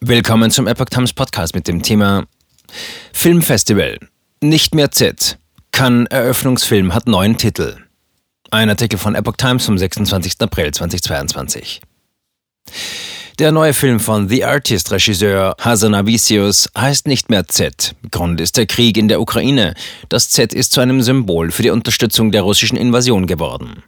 Willkommen zum Epoch Times Podcast mit dem Thema Filmfestival. Nicht mehr Z. Kann Eröffnungsfilm hat neuen Titel. Ein Artikel von Epoch Times vom 26. April 2022. Der neue Film von The Artist-Regisseur Hasan Avicius heißt nicht mehr Z. Grund ist der Krieg in der Ukraine. Das Z ist zu einem Symbol für die Unterstützung der russischen Invasion geworden.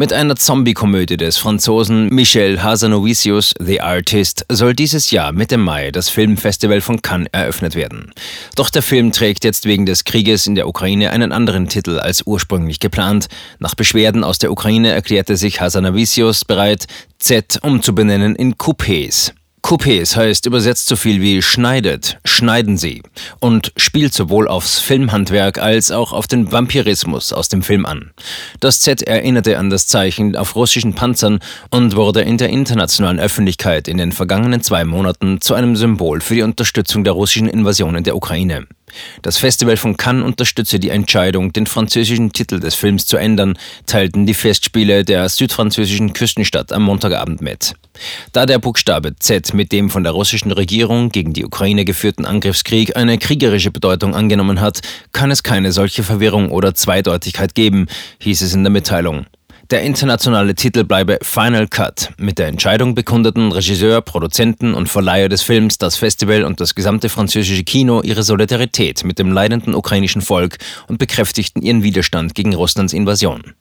Mit einer Zombie-Komödie des Franzosen Michel Hazanovicius, The Artist, soll dieses Jahr Mitte Mai das Filmfestival von Cannes eröffnet werden. Doch der Film trägt jetzt wegen des Krieges in der Ukraine einen anderen Titel als ursprünglich geplant. Nach Beschwerden aus der Ukraine erklärte sich Hazanovicius bereit, Z umzubenennen in Coupés. Coupés heißt übersetzt so viel wie schneidet, schneiden Sie und spielt sowohl aufs Filmhandwerk als auch auf den Vampirismus aus dem Film an. Das Z erinnerte an das Zeichen auf russischen Panzern und wurde in der internationalen Öffentlichkeit in den vergangenen zwei Monaten zu einem Symbol für die Unterstützung der russischen Invasion in der Ukraine. Das Festival von Cannes unterstütze die Entscheidung, den französischen Titel des Films zu ändern, teilten die Festspiele der südfranzösischen Küstenstadt am Montagabend mit. Da der Buchstabe Z mit dem von der russischen Regierung gegen die Ukraine geführten Angriffskrieg eine kriegerische Bedeutung angenommen hat, kann es keine solche Verwirrung oder Zweideutigkeit geben, hieß es in der Mitteilung. Der internationale Titel bleibe Final Cut. Mit der Entscheidung bekundeten Regisseur, Produzenten und Verleiher des Films, das Festival und das gesamte französische Kino ihre Solidarität mit dem leidenden ukrainischen Volk und bekräftigten ihren Widerstand gegen Russlands Invasion.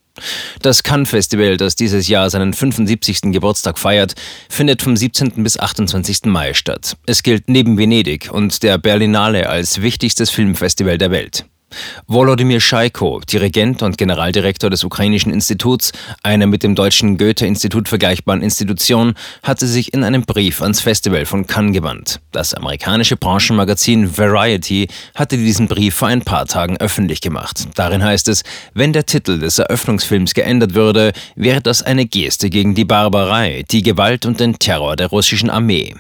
Das Cannes Festival, das dieses Jahr seinen 75. Geburtstag feiert, findet vom 17. bis 28. Mai statt. Es gilt neben Venedig und der Berlinale als wichtigstes Filmfestival der Welt. Volodymyr Scheiko, Dirigent und Generaldirektor des Ukrainischen Instituts, einer mit dem deutschen Goethe-Institut vergleichbaren Institution, hatte sich in einem Brief ans Festival von Cannes gewandt. Das amerikanische Branchenmagazin Variety hatte diesen Brief vor ein paar Tagen öffentlich gemacht. Darin heißt es, wenn der Titel des Eröffnungsfilms geändert würde, wäre das eine Geste gegen die Barbarei, die Gewalt und den Terror der russischen Armee.